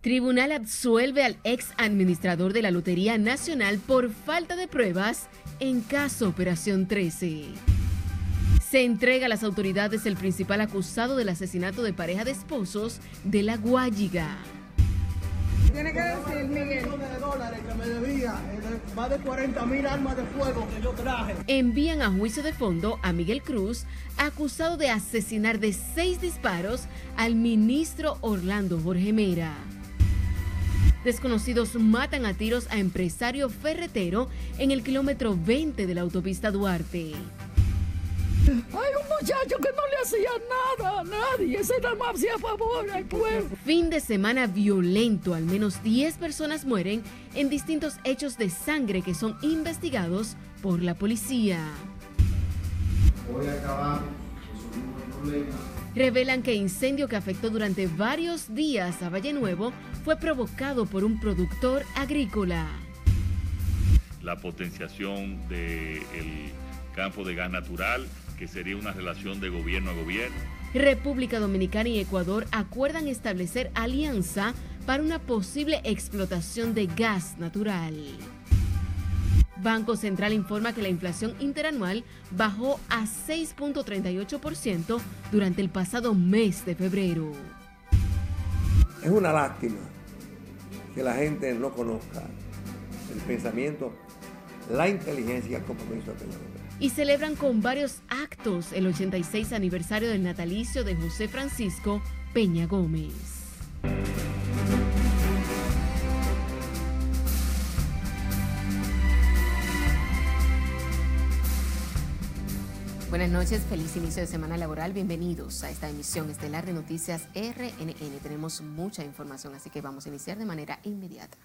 Tribunal absuelve al ex administrador de la Lotería Nacional por falta de pruebas en caso Operación 13. Se entrega a las autoridades el principal acusado del asesinato de pareja de esposos de La Guayiga. Tiene que decir, Miguel. de dólares que me debía, eh, más de 40 mil armas de fuego que yo traje. Envían a juicio de fondo a Miguel Cruz, acusado de asesinar de seis disparos al ministro Orlando Jorge Mera. Desconocidos matan a tiros a empresario ferretero en el kilómetro 20 de la autopista Duarte. Hay un muchacho que no le hacía nada a nadie, ese nada más hacía favor al pueblo. Fin de semana violento, al menos 10 personas mueren en distintos hechos de sangre que son investigados por la policía. Voy a acabar Revelan que incendio que afectó durante varios días a Valle Nuevo fue provocado por un productor agrícola. La potenciación del campo de gas natural, que sería una relación de gobierno a gobierno. República Dominicana y Ecuador acuerdan establecer alianza para una posible explotación de gas natural. Banco Central informa que la inflación interanual bajó a 6.38% durante el pasado mes de febrero. Es una lástima que la gente no conozca el pensamiento, la inteligencia y el compromiso de la y celebran con varios actos el 86 aniversario del natalicio de José Francisco Peña Gómez. Buenas noches, feliz inicio de semana laboral. Bienvenidos a esta emisión estelar de Noticias RNN. Tenemos mucha información, así que vamos a iniciar de manera inmediata.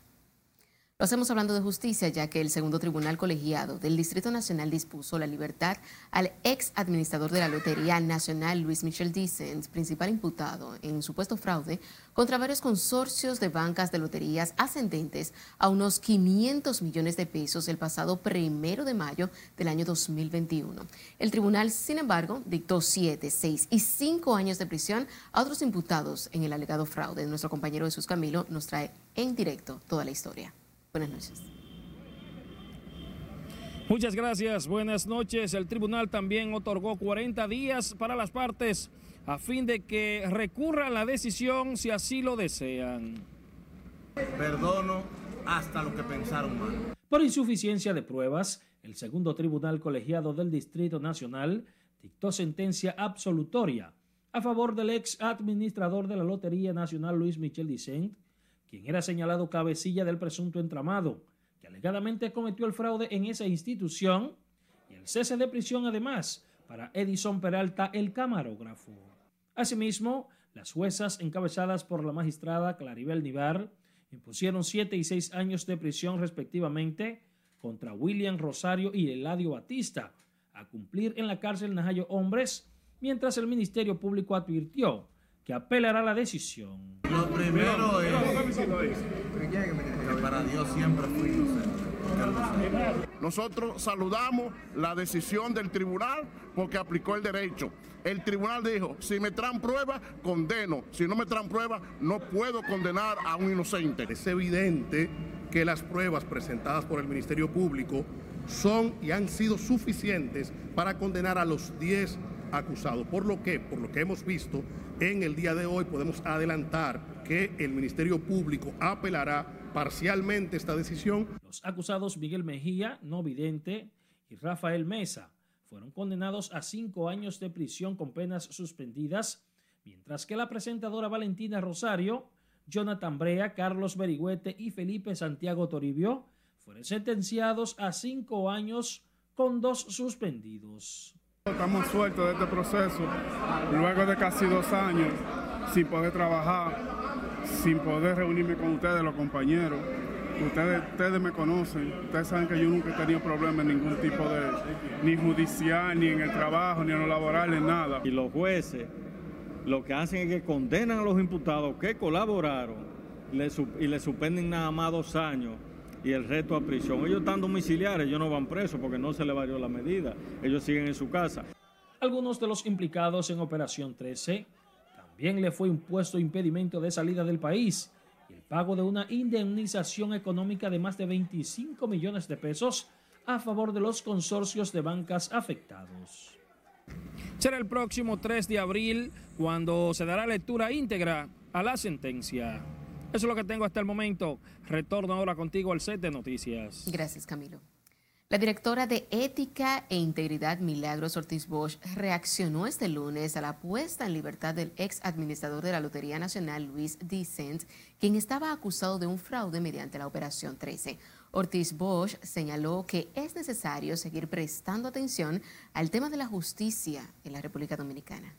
Lo hacemos hablando de justicia, ya que el segundo tribunal colegiado del Distrito Nacional dispuso la libertad al ex administrador de la Lotería Nacional, Luis Michel Dicens, principal imputado en supuesto fraude contra varios consorcios de bancas de loterías ascendentes a unos 500 millones de pesos el pasado primero de mayo del año 2021. El tribunal, sin embargo, dictó siete, seis y cinco años de prisión a otros imputados en el alegado fraude. Nuestro compañero Jesús Camilo nos trae en directo toda la historia. Buenas noches. Muchas gracias, buenas noches. El tribunal también otorgó 40 días para las partes a fin de que recurran la decisión si así lo desean. Perdono hasta lo que pensaron mal. Por insuficiencia de pruebas, el segundo tribunal colegiado del Distrito Nacional dictó sentencia absolutoria a favor del ex administrador de la Lotería Nacional Luis Michel Dicent quien era señalado cabecilla del presunto entramado, que alegadamente cometió el fraude en esa institución, y el cese de prisión además para Edison Peralta, el camarógrafo. Asimismo, las juezas encabezadas por la magistrada Claribel Nivar impusieron siete y seis años de prisión respectivamente contra William Rosario y Eladio Batista, a cumplir en la cárcel Najayo Hombres, mientras el Ministerio Público advirtió que apelará la decisión. Lo primero es que para Dios siempre fui Nosotros saludamos la decisión del tribunal porque aplicó el derecho. El tribunal dijo, si me traen pruebas, condeno. Si no me traen pruebas, no puedo condenar a un inocente. Es evidente que las pruebas presentadas por el Ministerio Público son y han sido suficientes para condenar a los 10 acusados. Por lo que, por lo que hemos visto, en el día de hoy podemos adelantar que el Ministerio Público apelará parcialmente esta decisión. Los acusados Miguel Mejía, no vidente, y Rafael Mesa fueron condenados a cinco años de prisión con penas suspendidas, mientras que la presentadora Valentina Rosario, Jonathan Brea, Carlos Berigüete y Felipe Santiago Toribio fueron sentenciados a cinco años con dos suspendidos. Estamos sueltos de este proceso luego de casi dos años sin poder trabajar, sin poder reunirme con ustedes, los compañeros. Ustedes, ustedes me conocen, ustedes saben que yo nunca he tenido problemas en ningún tipo de, ni judicial, ni en el trabajo, ni en lo laboral, en nada. Y los jueces lo que hacen es que condenan a los imputados que colaboraron y le suspenden nada más dos años y el resto a prisión. Ellos están domiciliares, ellos no van presos porque no se le varió la medida. Ellos siguen en su casa. Algunos de los implicados en Operación 13 También le fue impuesto impedimento de salida del país y el pago de una indemnización económica de más de 25 millones de pesos a favor de los consorcios de bancas afectados. Será el próximo 3 de abril cuando se dará lectura íntegra a la sentencia. Eso es lo que tengo hasta el momento. Retorno ahora contigo al set de noticias. Gracias, Camilo. La directora de Ética e Integridad Milagros Ortiz Bosch reaccionó este lunes a la puesta en libertad del ex administrador de la Lotería Nacional, Luis Dicent, quien estaba acusado de un fraude mediante la Operación 13. Ortiz Bosch señaló que es necesario seguir prestando atención al tema de la justicia en la República Dominicana.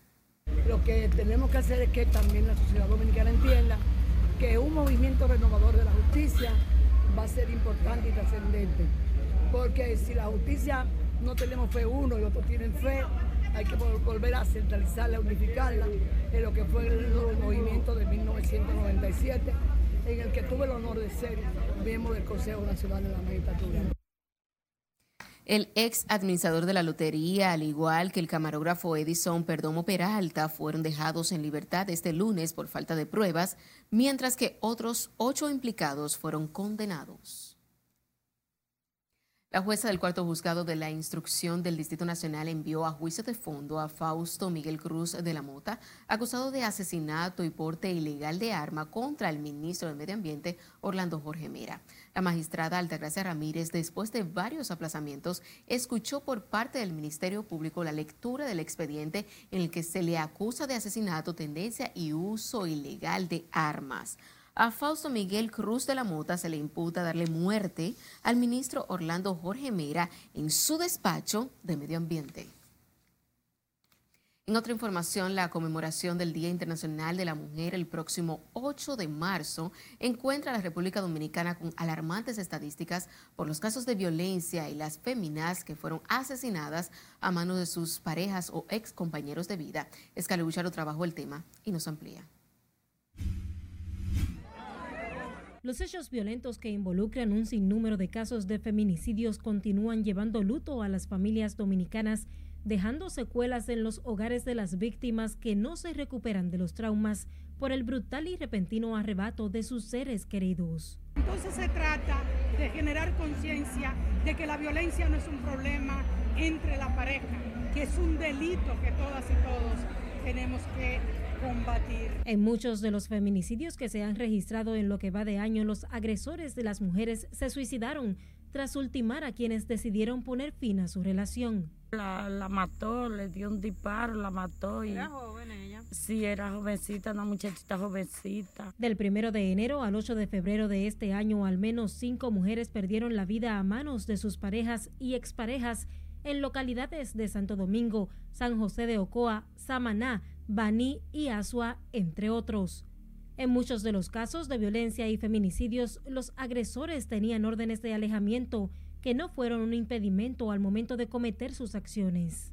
Lo que tenemos que hacer es que también la sociedad dominicana entienda que un movimiento renovador de la justicia va a ser importante y trascendente porque si la justicia no tenemos fe uno y otros tienen fe, hay que volver a centralizarla, unificarla en lo que fue el movimiento de 1997, en el que tuve el honor de ser miembro del Consejo Nacional de la Magistratura. El ex administrador de la lotería, al igual que el camarógrafo Edison Perdomo Peralta, fueron dejados en libertad este lunes por falta de pruebas, mientras que otros ocho implicados fueron condenados. La jueza del cuarto juzgado de la instrucción del Distrito Nacional envió a juicio de fondo a Fausto Miguel Cruz de la Mota, acusado de asesinato y porte ilegal de arma contra el ministro del Medio Ambiente, Orlando Jorge Mera. La magistrada Altagracia Ramírez, después de varios aplazamientos, escuchó por parte del Ministerio Público la lectura del expediente en el que se le acusa de asesinato, tendencia y uso ilegal de armas. A Fausto Miguel Cruz de la Mota se le imputa darle muerte al ministro Orlando Jorge Mera en su despacho de Medio Ambiente. En otra información, la conmemoración del Día Internacional de la Mujer el próximo 8 de marzo encuentra a la República Dominicana con alarmantes estadísticas por los casos de violencia y las féminas que fueron asesinadas a manos de sus parejas o ex compañeros de vida. Escalebucharo trabajó el tema y nos amplía. Los hechos violentos que involucran un sinnúmero de casos de feminicidios continúan llevando luto a las familias dominicanas, dejando secuelas en los hogares de las víctimas que no se recuperan de los traumas por el brutal y repentino arrebato de sus seres queridos. Entonces se trata de generar conciencia de que la violencia no es un problema entre la pareja, que es un delito que todas y todos tenemos que combatir. En muchos de los feminicidios que se han registrado en lo que va de año, los agresores de las mujeres se suicidaron tras ultimar a quienes decidieron poner fin a su relación. La, mató, le dio un disparo, la mató y... ¿Era joven ella? Sí, era jovencita, una muchachita jovencita. Del primero de enero al 8 de febrero de este año, al menos cinco mujeres perdieron la vida a manos de sus parejas y exparejas en localidades de Santo Domingo, San José de Ocoa, Samaná, Baní y Asua, entre otros. En muchos de los casos de violencia y feminicidios, los agresores tenían órdenes de alejamiento que no fueron un impedimento al momento de cometer sus acciones.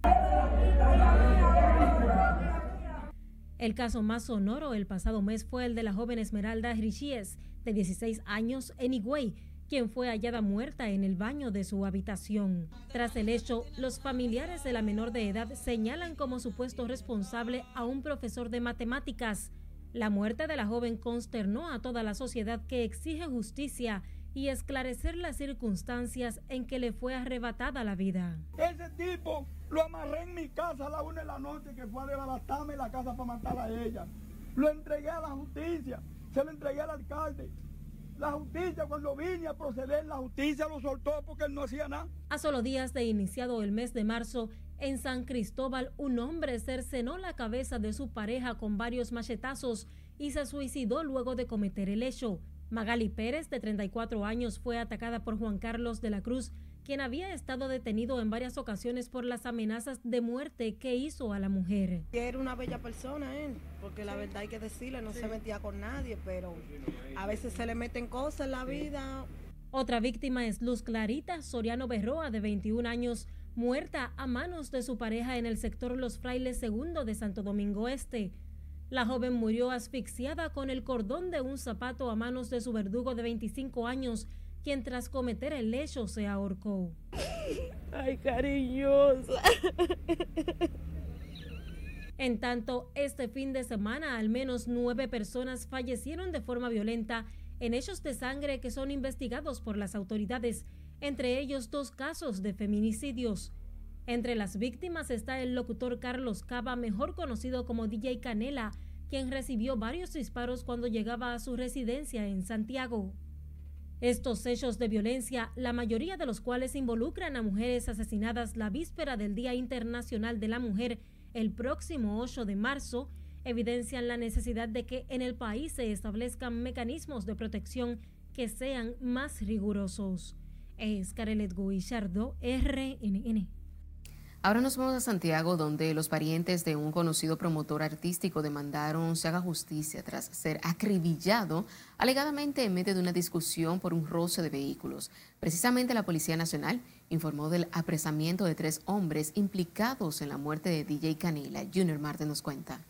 El caso más sonoro el pasado mes fue el de la joven Esmeralda Richies, de 16 años, en Higüey, quien fue hallada muerta en el baño de su habitación. Tras el hecho, los familiares de la menor de edad señalan como supuesto responsable a un profesor de matemáticas. La muerte de la joven consternó a toda la sociedad que exige justicia y esclarecer las circunstancias en que le fue arrebatada la vida. Ese tipo lo amarré en mi casa a la una de la noche que fue a desbaratarme la casa para matar a ella. Lo entregué a la justicia, se lo entregué al alcalde. La justicia, cuando vine a proceder, la justicia lo soltó porque él no hacía nada. A solo días de iniciado el mes de marzo, en San Cristóbal, un hombre cercenó la cabeza de su pareja con varios machetazos y se suicidó luego de cometer el hecho. Magali Pérez, de 34 años, fue atacada por Juan Carlos de la Cruz, quien había estado detenido en varias ocasiones por las amenazas de muerte que hizo a la mujer. Era una bella persona él, porque la verdad hay que decirle, no se metía con nadie, pero a veces se le meten cosas en la vida. Otra víctima es Luz Clarita Soriano Berroa, de 21 años, muerta a manos de su pareja en el sector Los Frailes II de Santo Domingo Este. La joven murió asfixiada con el cordón de un zapato a manos de su verdugo de 25 años, quien tras cometer el hecho se ahorcó. Ay, cariñosa. En tanto, este fin de semana al menos nueve personas fallecieron de forma violenta en hechos de sangre que son investigados por las autoridades, entre ellos dos casos de feminicidios. Entre las víctimas está el locutor Carlos Cava, mejor conocido como DJ Canela, quien recibió varios disparos cuando llegaba a su residencia en Santiago. Estos hechos de violencia, la mayoría de los cuales involucran a mujeres asesinadas la víspera del Día Internacional de la Mujer, el próximo 8 de marzo, evidencian la necesidad de que en el país se establezcan mecanismos de protección que sean más rigurosos. Es Carelet Guillardo, RNN. Ahora nos vamos a Santiago, donde los parientes de un conocido promotor artístico demandaron se haga justicia tras ser acribillado alegadamente en medio de una discusión por un roce de vehículos. Precisamente la Policía Nacional informó del apresamiento de tres hombres implicados en la muerte de DJ Canela. Junior Marte nos cuenta.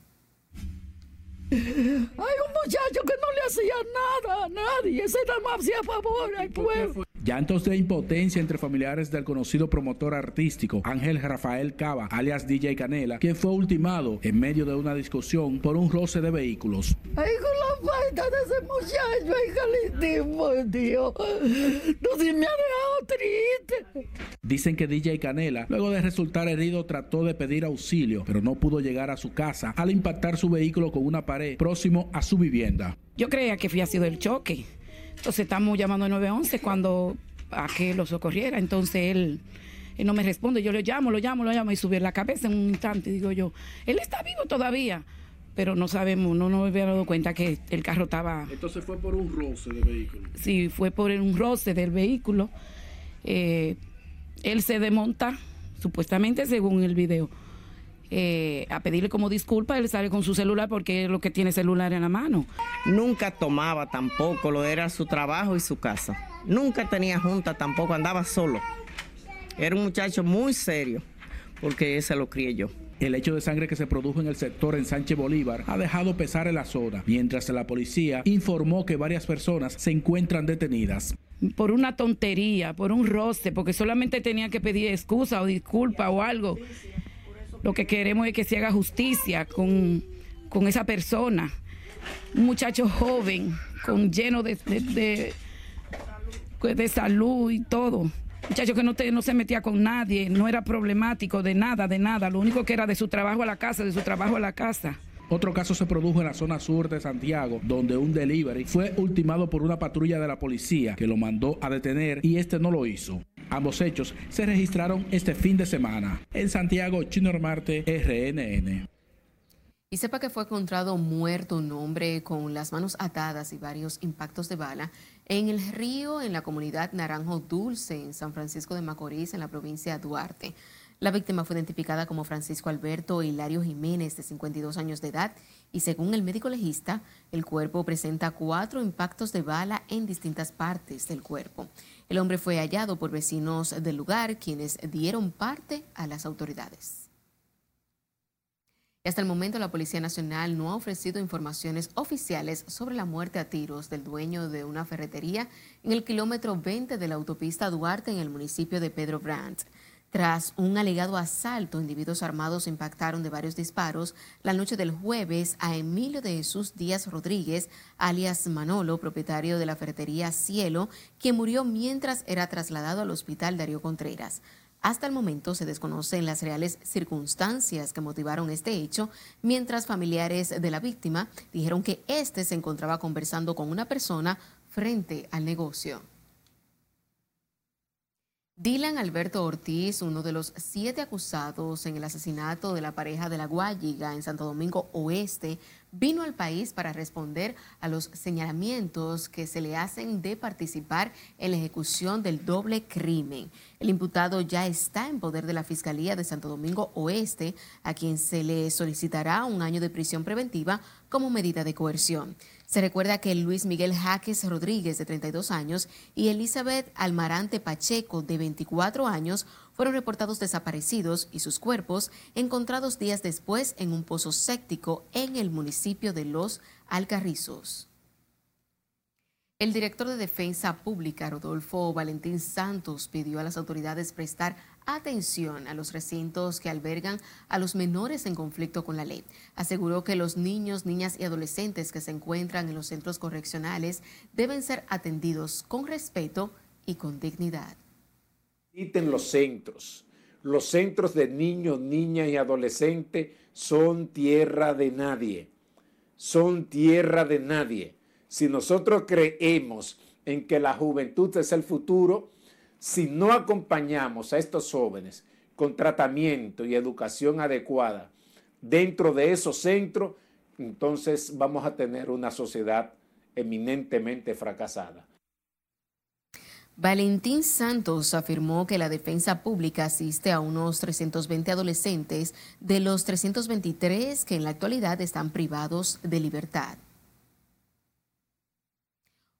Hay un muchacho que no le hacía nada a nadie, ese nada más hacía favor al pueblo. Llantos de impotencia entre familiares del conocido promotor artístico Ángel Rafael Cava, alias DJ Canela, quien fue ultimado en medio de una discusión por un roce de vehículos. Ay, con la falta de ese muchacho, ay, por Dios. No se me ha dejado triste. Dicen que DJ Canela, luego de resultar herido, trató de pedir auxilio, pero no pudo llegar a su casa al impactar su vehículo con una pared próximo a su vivienda. Yo creía que había sido el choque entonces estamos llamando al 911 cuando a que lo socorriera. Entonces él, no me responde. Yo le llamo, lo llamo, lo llamo y subir la cabeza en un instante. Digo yo, él está vivo todavía. Pero no sabemos, no nos había dado cuenta que el carro estaba... Entonces fue por un roce del vehículo. Sí, fue por un roce del vehículo. Eh, él se desmonta, supuestamente según el video eh, a pedirle como disculpa, él sale con su celular porque es lo que tiene celular en la mano. Nunca tomaba tampoco, lo era su trabajo y su casa. Nunca tenía junta tampoco, andaba solo. Era un muchacho muy serio, porque ese lo crié yo. El hecho de sangre que se produjo en el sector en Sánchez Bolívar ha dejado pesar en la zona, mientras la policía informó que varias personas se encuentran detenidas. Por una tontería, por un roce, porque solamente tenía que pedir excusa o disculpa o algo. Lo que queremos es que se haga justicia con, esa persona. Un muchacho joven, con lleno de, de, de, salud y todo. Muchacho que no, no se metía con nadie, no era problemático de nada, de nada. Lo único que era de su trabajo a la casa, de su trabajo a la casa. Otro caso se produjo en la zona sur de Santiago, donde un delivery fue ultimado por una patrulla de la policía que lo mandó a detener y este no lo hizo. Ambos hechos se registraron este fin de semana. En Santiago, Chino Marte, RNN. Y sepa que fue encontrado muerto un hombre con las manos atadas y varios impactos de bala en el río en la comunidad Naranjo Dulce en San Francisco de Macorís en la provincia de Duarte. La víctima fue identificada como Francisco Alberto Hilario Jiménez, de 52 años de edad, y según el médico legista, el cuerpo presenta cuatro impactos de bala en distintas partes del cuerpo. El hombre fue hallado por vecinos del lugar, quienes dieron parte a las autoridades. Hasta el momento la Policía Nacional no ha ofrecido informaciones oficiales sobre la muerte a tiros del dueño de una ferretería en el kilómetro 20 de la autopista Duarte en el municipio de Pedro Brandt. Tras un alegado asalto, individuos armados impactaron de varios disparos la noche del jueves a Emilio de Jesús Díaz Rodríguez, alias Manolo, propietario de la ferretería Cielo, quien murió mientras era trasladado al hospital Darío Contreras. Hasta el momento se desconocen las reales circunstancias que motivaron este hecho, mientras familiares de la víctima dijeron que éste se encontraba conversando con una persona frente al negocio. Dylan Alberto Ortiz, uno de los siete acusados en el asesinato de la pareja de la Guayiga en Santo Domingo Oeste, vino al país para responder a los señalamientos que se le hacen de participar en la ejecución del doble crimen. El imputado ya está en poder de la Fiscalía de Santo Domingo Oeste, a quien se le solicitará un año de prisión preventiva como medida de coerción. Se recuerda que Luis Miguel Jaques Rodríguez, de 32 años, y Elizabeth Almarante Pacheco, de 24 años, fueron reportados desaparecidos y sus cuerpos encontrados días después en un pozo séptico en el municipio de Los Alcarrizos. El director de Defensa Pública, Rodolfo Valentín Santos, pidió a las autoridades prestar atención a los recintos que albergan a los menores en conflicto con la ley. Aseguró que los niños, niñas y adolescentes que se encuentran en los centros correccionales deben ser atendidos con respeto y con dignidad. Los centros. Los centros de niños, niñas y adolescentes son tierra de nadie. Son tierra de nadie si nosotros creemos en que la juventud es el futuro, si no acompañamos a estos jóvenes con tratamiento y educación adecuada dentro de esos centros, entonces vamos a tener una sociedad eminentemente fracasada. Valentín Santos afirmó que la defensa pública asiste a unos 320 adolescentes de los 323 que en la actualidad están privados de libertad.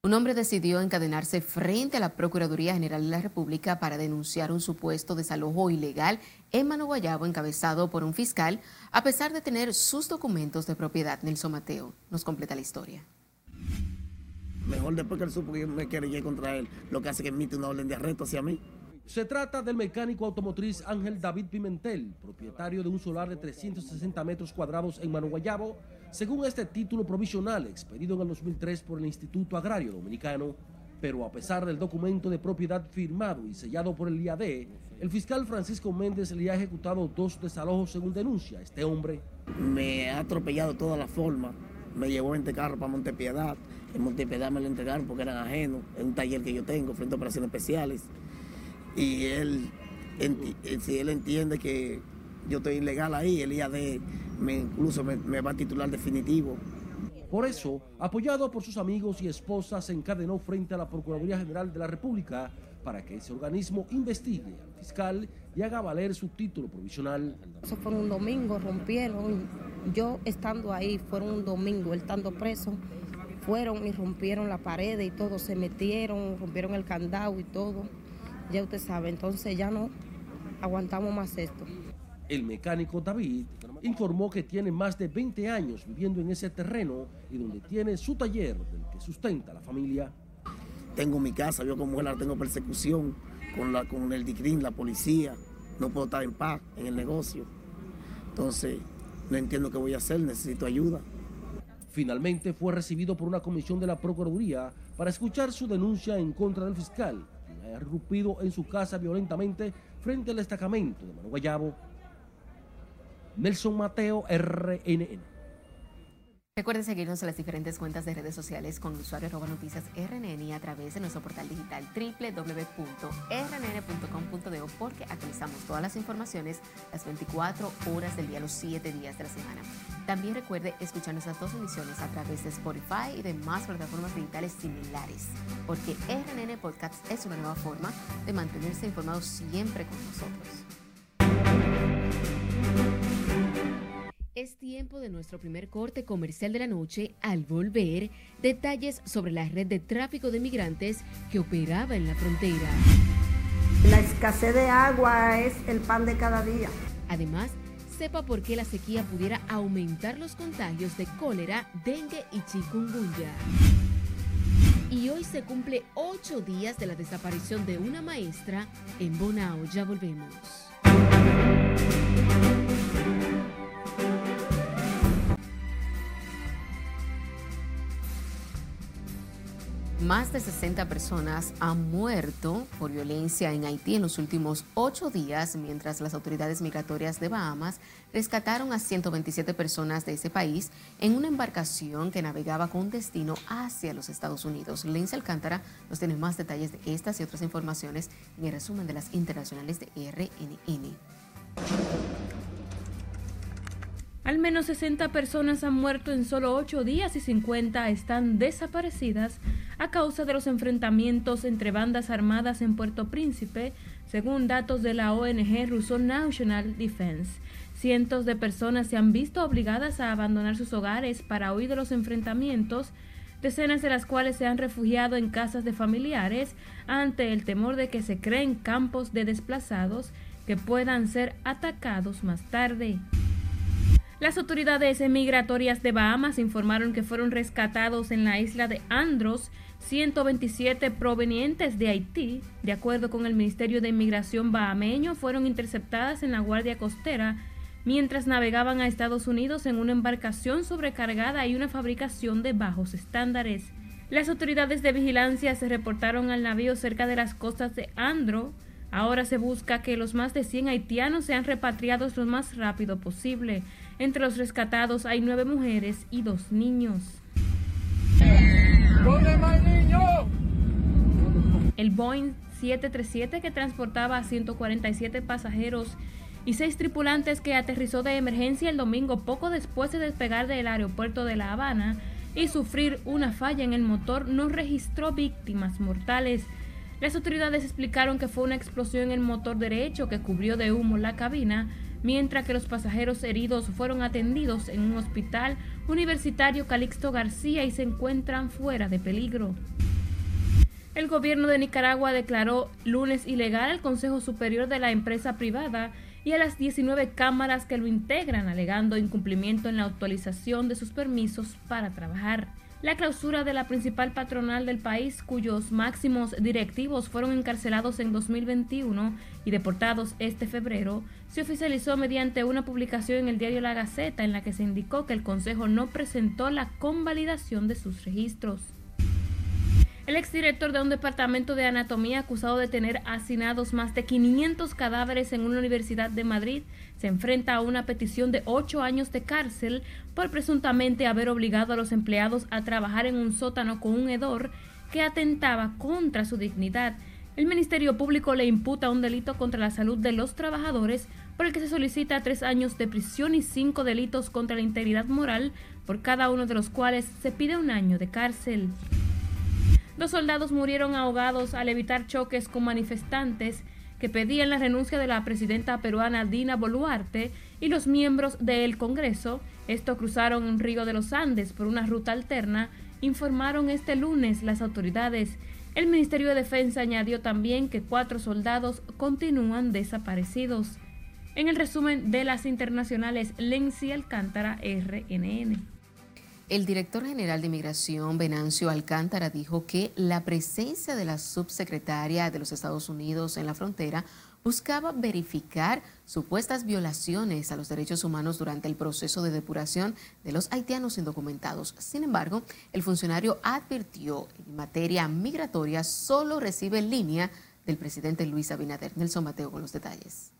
Un hombre decidió encadenarse frente a la Procuraduría General de la República para denunciar un supuesto desalojo ilegal en Mano Guayabo encabezado por un fiscal, a pesar de tener sus documentos de propiedad. Nelson Mateo nos completa la historia. Mejor después que él supo que me quería contra él, lo que hace que emite una orden de arresto hacia mí. Se trata del mecánico automotriz Ángel David Pimentel, propietario de un solar de 360 metros cuadrados en Mano Guayabo, según este título provisional expedido en el 2003 por el Instituto Agrario Dominicano, pero a pesar del documento de propiedad firmado y sellado por el IAD, el fiscal Francisco Méndez le ha ejecutado dos desalojos según denuncia este hombre. Me ha atropellado toda la forma, me llevó en este carro para Montepiedad, en Montepiedad me lo entregaron porque eran ajenos, en un taller que yo tengo frente a operaciones especiales, y él, si él entiende que yo estoy ilegal ahí, el IAD me, incluso me, va a titular definitivo. Por eso, apoyado por sus amigos y esposas, se encadenó frente a la Procuraduría General de la República para que ese organismo investigue al fiscal y haga valer su título provisional. Eso fue un domingo, rompieron, yo estando ahí, fueron un domingo, él estando preso, fueron y rompieron la pared y todo, se metieron, rompieron el candado y todo. Ya usted sabe, entonces ya no aguantamos más esto. El mecánico David informó que tiene más de 20 años viviendo en ese terreno y donde tiene su taller del que sustenta a la familia. Tengo mi casa, yo como mujer tengo persecución con, la, con el DICRIN, la policía, no puedo estar en paz en el negocio. Entonces, no entiendo qué voy a hacer, necesito ayuda. Finalmente fue recibido por una comisión de la Procuraduría para escuchar su denuncia en contra del fiscal, ha irrumpido en su casa violentamente frente al destacamento de Manu Guayabo Nelson Mateo, RNN. Recuerde seguirnos en las diferentes cuentas de redes sociales con usuario noticias RNN y a través de nuestro portal digital www.rnn.com.de porque actualizamos todas las informaciones las 24 horas del día, los 7 días de la semana. También recuerde escuchar nuestras dos emisiones a través de Spotify y de más plataformas digitales similares, porque RNN Podcast es una nueva forma de mantenerse informado siempre con nosotros. Es tiempo de nuestro primer corte comercial de la noche. Al volver, detalles sobre la red de tráfico de migrantes que operaba en la frontera. La escasez de agua es el pan de cada día. Además, sepa por qué la sequía pudiera aumentar los contagios de cólera, dengue y chikungunya. Y hoy se cumple ocho días de la desaparición de una maestra en Bonao. Ya volvemos. Más de 60 personas han muerto por violencia en Haití en los últimos ocho días, mientras las autoridades migratorias de Bahamas rescataron a 127 personas de ese país en una embarcación que navegaba con destino hacia los Estados Unidos. Lince Alcántara nos tiene más detalles de estas y otras informaciones en el resumen de las internacionales de RNN. Al menos 60 personas han muerto en solo 8 días y 50 están desaparecidas a causa de los enfrentamientos entre bandas armadas en Puerto Príncipe, según datos de la ONG Russo National Defense. Cientos de personas se han visto obligadas a abandonar sus hogares para huir de los enfrentamientos, decenas de las cuales se han refugiado en casas de familiares ante el temor de que se creen campos de desplazados que puedan ser atacados más tarde. Las autoridades migratorias de Bahamas informaron que fueron rescatados en la isla de Andros 127 provenientes de Haití. De acuerdo con el Ministerio de Inmigración bahameño, fueron interceptadas en la Guardia Costera mientras navegaban a Estados Unidos en una embarcación sobrecargada y una fabricación de bajos estándares. Las autoridades de vigilancia se reportaron al navío cerca de las costas de Andro. Ahora se busca que los más de 100 haitianos sean repatriados lo más rápido posible. Entre los rescatados hay nueve mujeres y dos niños. El Boeing 737 que transportaba a 147 pasajeros y seis tripulantes que aterrizó de emergencia el domingo poco después de despegar del aeropuerto de La Habana y sufrir una falla en el motor no registró víctimas mortales. Las autoridades explicaron que fue una explosión en el motor derecho que cubrió de humo la cabina, mientras que los pasajeros heridos fueron atendidos en un hospital universitario Calixto García y se encuentran fuera de peligro. El gobierno de Nicaragua declaró lunes ilegal el Consejo Superior de la empresa privada y a las 19 cámaras que lo integran, alegando incumplimiento en la actualización de sus permisos para trabajar. La clausura de la principal patronal del país, cuyos máximos directivos fueron encarcelados en 2021 y deportados este febrero, se oficializó mediante una publicación en el diario La Gaceta en la que se indicó que el Consejo no presentó la convalidación de sus registros. El exdirector de un departamento de anatomía acusado de tener hacinados más de 500 cadáveres en una universidad de Madrid se enfrenta a una petición de ocho años de cárcel por presuntamente haber obligado a los empleados a trabajar en un sótano con un hedor que atentaba contra su dignidad. El Ministerio Público le imputa un delito contra la salud de los trabajadores por el que se solicita tres años de prisión y cinco delitos contra la integridad moral, por cada uno de los cuales se pide un año de cárcel. Dos soldados murieron ahogados al evitar choques con manifestantes que pedían la renuncia de la presidenta peruana Dina Boluarte y los miembros del Congreso. Esto cruzaron un río de los Andes por una ruta alterna, informaron este lunes las autoridades. El Ministerio de Defensa añadió también que cuatro soldados continúan desaparecidos. En el resumen de las internacionales, Lenzi Alcántara, RNN. El director general de Inmigración, Venancio Alcántara, dijo que la presencia de la subsecretaria de los Estados Unidos en la frontera buscaba verificar supuestas violaciones a los derechos humanos durante el proceso de depuración de los haitianos indocumentados. Sin embargo, el funcionario advirtió en materia migratoria solo recibe línea del presidente Luis Abinader. Nelson Mateo con los detalles.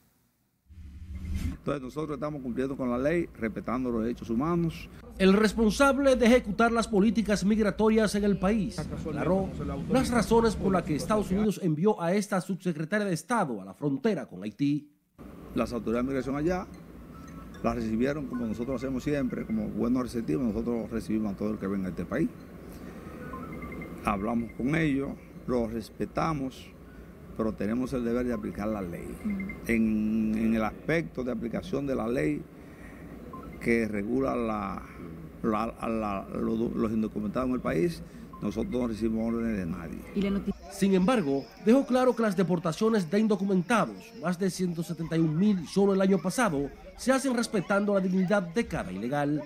Entonces nosotros estamos cumpliendo con la ley, respetando los derechos humanos. El responsable de ejecutar las políticas migratorias en el país aclaró las razones por las que Estados Unidos envió a esta subsecretaria de Estado a la frontera con Haití. Las autoridades de migración allá la recibieron como nosotros hacemos siempre, como buenos receptivos, nosotros recibimos a todo el que venga a este país. Hablamos con ellos, los respetamos, pero tenemos el deber de aplicar la ley. En, el aspecto de aplicación de la ley que regula la, los, indocumentados en el país, nosotros no recibimos órdenes de nadie. Sin embargo, dejó claro que las deportaciones de indocumentados, más de 171 mil solo el año pasado, se hacen respetando la dignidad de cada ilegal.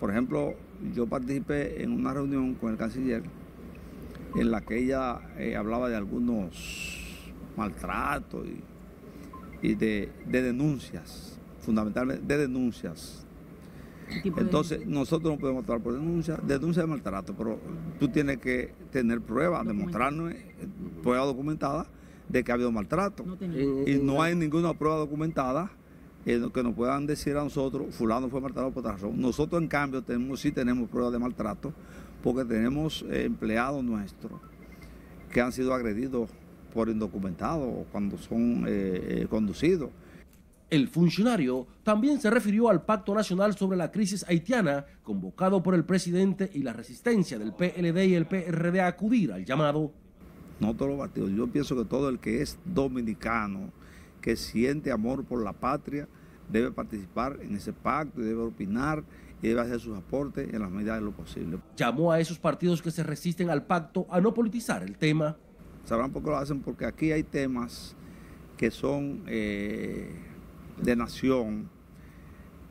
Por ejemplo, yo participé en una reunión con el canciller en la que ella eh, hablaba de algunos maltrato y, de, denuncias, fundamentalmente de denuncias. Entonces, nosotros no podemos actuar por denuncia, denuncia de maltrato, pero tú tienes que tener pruebas, demostrarnos eh, prueba documentada de que ha habido maltrato. y no hay ninguna prueba documentada que nos puedan decir a nosotros, fulano fue maltratado por otra razón. Nosotros, en cambio, tenemos, sí tenemos pruebas de maltrato, porque tenemos eh, empleados nuestros que han sido agredidos por indocumentados cuando son eh, eh, conducidos. El funcionario también se refirió al Pacto Nacional sobre la Crisis Haitiana, convocado por el presidente y la resistencia del PLD y el PRD a acudir al llamado. No todos los partidos, yo pienso que todo el que es dominicano, que siente amor por la patria, debe participar en ese pacto, debe opinar y debe hacer sus aportes en las medidas de lo posible. Llamó a esos partidos que se resisten al pacto a no politizar el tema sabrán por qué lo hacen, porque aquí hay temas que son eh, de nación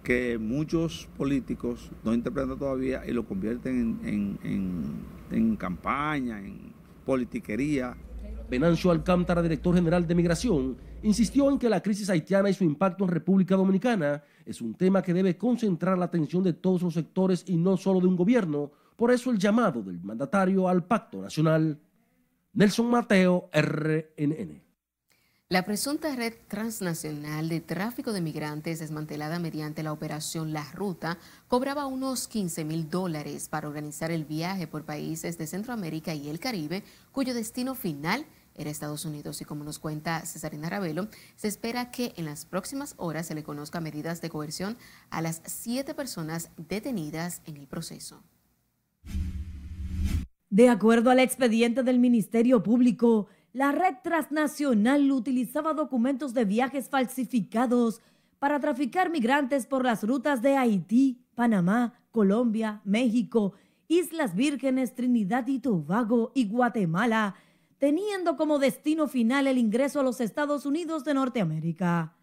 que muchos políticos no interpretan todavía y lo convierten en, en, en campaña, en politiquería. Venancio Alcántara, director general de Migración, insistió en que la crisis haitiana y su impacto en República Dominicana es un tema que debe concentrar la atención de todos los sectores y no solo de un gobierno. Por eso el llamado del mandatario al pacto nacional. Nelson Mateo, RNN. La presunta red transnacional de tráfico de migrantes desmantelada mediante la operación La Ruta cobraba unos 15 mil dólares para organizar el viaje por países de Centroamérica y el Caribe, cuyo destino final era Estados Unidos. Y como nos cuenta Cesarina Ravelo, se espera que en las próximas horas se le conozca medidas de coerción a las siete personas detenidas en el proceso. De acuerdo al expediente del Ministerio Público, la red transnacional utilizaba documentos de viajes falsificados para traficar migrantes por las rutas de Haití, Panamá, Colombia, México, Islas Vírgenes, Trinidad y Tobago y Guatemala, teniendo como destino final el ingreso a los Estados Unidos de Norteamérica.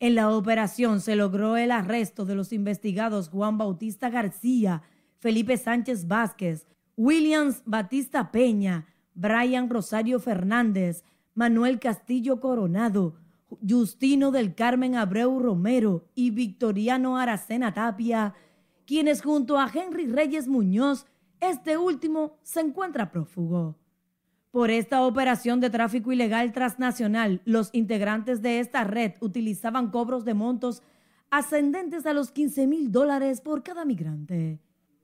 En la operación se logró el arresto de los investigados Juan Bautista García, Felipe Sánchez Vázquez, Williams Batista Peña, Brian Rosario Fernández, Manuel Castillo Coronado, Justino del Carmen Abreu Romero y Victoriano Aracena Tapia, quienes junto a Henry Reyes Muñoz, este último se encuentra prófugo. Por esta operación de tráfico ilegal transnacional, los integrantes de esta red utilizaban cobros de montos ascendentes a los 15 mil dólares por cada migrante.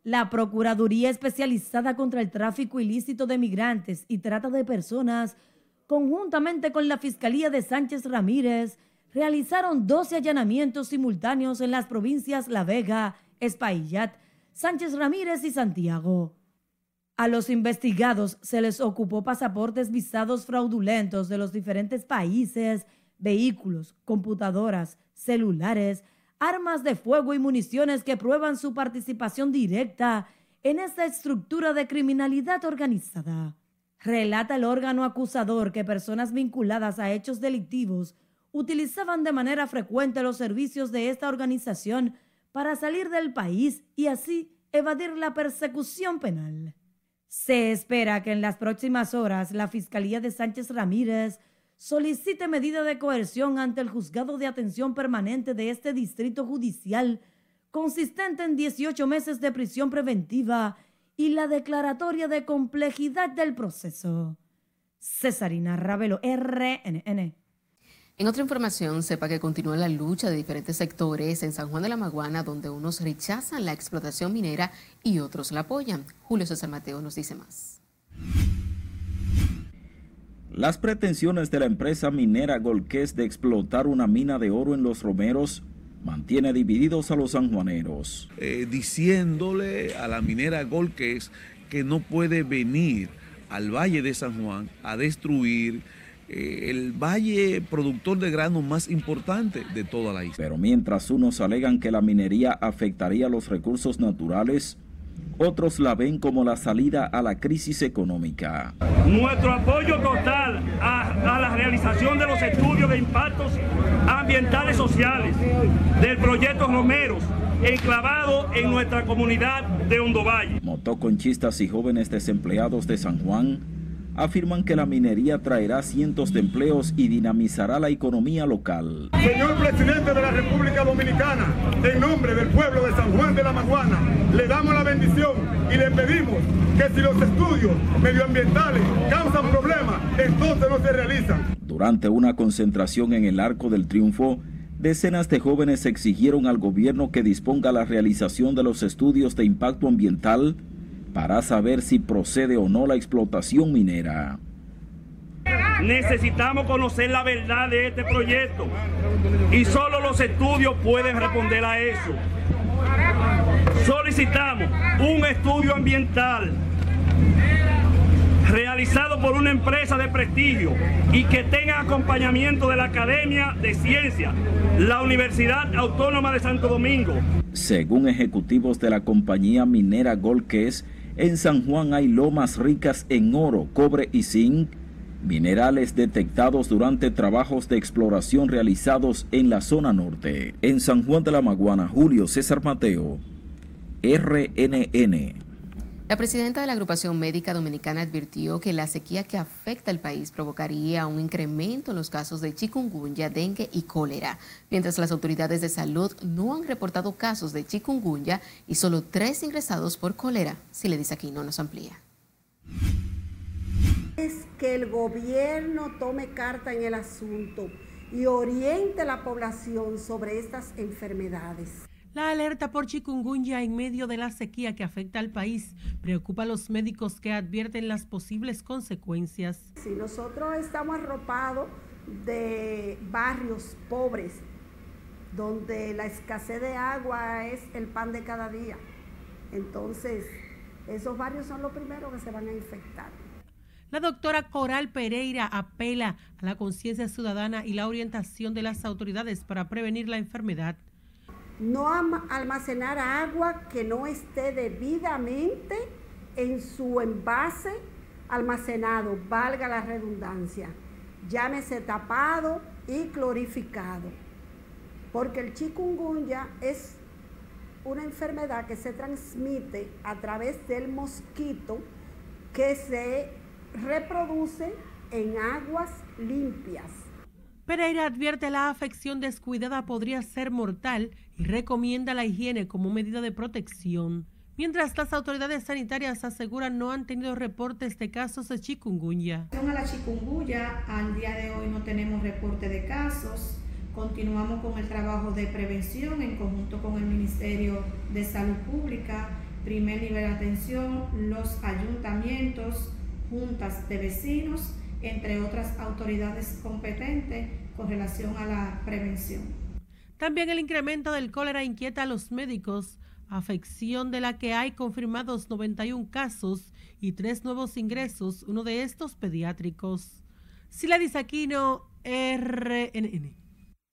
La Procuraduría Especializada contra el Tráfico Ilícito de Migrantes y Trata de Personas, conjuntamente con la Fiscalía de Sánchez Ramírez, realizaron 12 allanamientos simultáneos en las provincias La Vega, Espaillat, Sánchez Ramírez y Santiago. A los investigados se les ocupó pasaportes visados fraudulentos de los diferentes países, vehículos, computadoras, celulares, armas de fuego y municiones que prueban su participación directa en esta estructura de criminalidad organizada. Relata el órgano acusador que personas vinculadas a hechos delictivos utilizaban de manera frecuente los servicios de esta organización para salir del país y así evadir la persecución penal. Se espera que en las próximas horas la Fiscalía de Sánchez Ramírez solicite medida de coerción ante el juzgado de atención permanente de este distrito judicial, consistente en 18 meses de prisión preventiva y la declaratoria de complejidad del proceso. Cesarina Ravelo, RNN. En otra información, sepa que continúa la lucha de diferentes sectores en San Juan de la Maguana, donde unos rechazan la explotación minera y otros la apoyan. Julio César Mateo nos dice más. Las pretensiones de la empresa minera Golqués de explotar una mina de oro en los Romeros mantiene divididos a los sanjuaneros. Eh, diciéndole a la minera Golqués que no puede venir al Valle de San Juan a destruir eh, el valle productor de grano más importante de toda la isla. Pero mientras unos alegan que la minería afectaría los recursos naturales, otros la ven como la salida a la crisis económica. Nuestro apoyo total a, a, la realización de los estudios de impactos ambientales sociales del proyecto Romeros, enclavado en nuestra comunidad de Hondo Valle. Motoconchistas y jóvenes desempleados de San Juan afirman que la minería traerá cientos de empleos y dinamizará la economía local. Señor presidente de la República Dominicana, en nombre del pueblo de San Juan de la Maguana, le damos la bendición y le pedimos que si los estudios medioambientales causan problemas, entonces no se realizan. Durante una concentración en el Arco del Triunfo, decenas de jóvenes exigieron al gobierno que disponga la realización de los estudios de impacto ambiental para saber si procede o no la explotación minera. Necesitamos conocer la verdad de este proyecto y solo los estudios pueden responder a eso. Solicitamos un estudio ambiental realizado por una empresa de prestigio y que tenga acompañamiento de la Academia de Ciencias, la Universidad Autónoma de Santo Domingo. Según ejecutivos de la compañía minera Golques, en San Juan hay lomas ricas en oro, cobre y zinc minerales detectados durante trabajos de exploración realizados en la zona norte. En San Juan de la Maguana, Julio César Mateo, RNN. La presidenta de la Agrupación Médica Dominicana advirtió que la sequía que afecta al país provocaría un incremento en los casos de chikungunya, dengue y cólera, mientras las autoridades de salud no han reportado casos de chikungunya y solo tres ingresados por cólera. Si le dice aquí, no nos amplía. Es que el gobierno tome carta en el asunto y oriente a la población sobre estas enfermedades. La alerta por chikungunya en medio de la sequía que afecta al país preocupa a los médicos que advierten las posibles consecuencias. Si nosotros estamos arropados de barrios pobres, donde la escasez de agua es el pan de cada día, entonces esos barrios son los primeros que se van a infectar. La doctora Coral Pereira apela a la conciencia ciudadana y la orientación de las autoridades para prevenir la enfermedad no almacenar agua que no esté debidamente en su envase almacenado, valga la redundancia, llámese tapado y clorificado, porque el chikungunya es una enfermedad que se transmite a través del mosquito que se reproduce en aguas limpias. Pereira advierte la afección descuidada podría ser mortal y recomienda la higiene como medida de protección. Mientras las autoridades sanitarias aseguran no han tenido reportes de casos de chikungunya. A la chikungunya, al día de hoy no tenemos reporte de casos. Continuamos con el trabajo de prevención en conjunto con el Ministerio de Salud Pública, primer nivel de atención, los ayuntamientos, juntas de vecinos, entre otras autoridades competentes con relación a la prevención. También el incremento del cólera inquieta a los médicos, afección de la que hay confirmados 91 casos y tres nuevos ingresos, uno de estos pediátricos. Sila Aquino, RNN.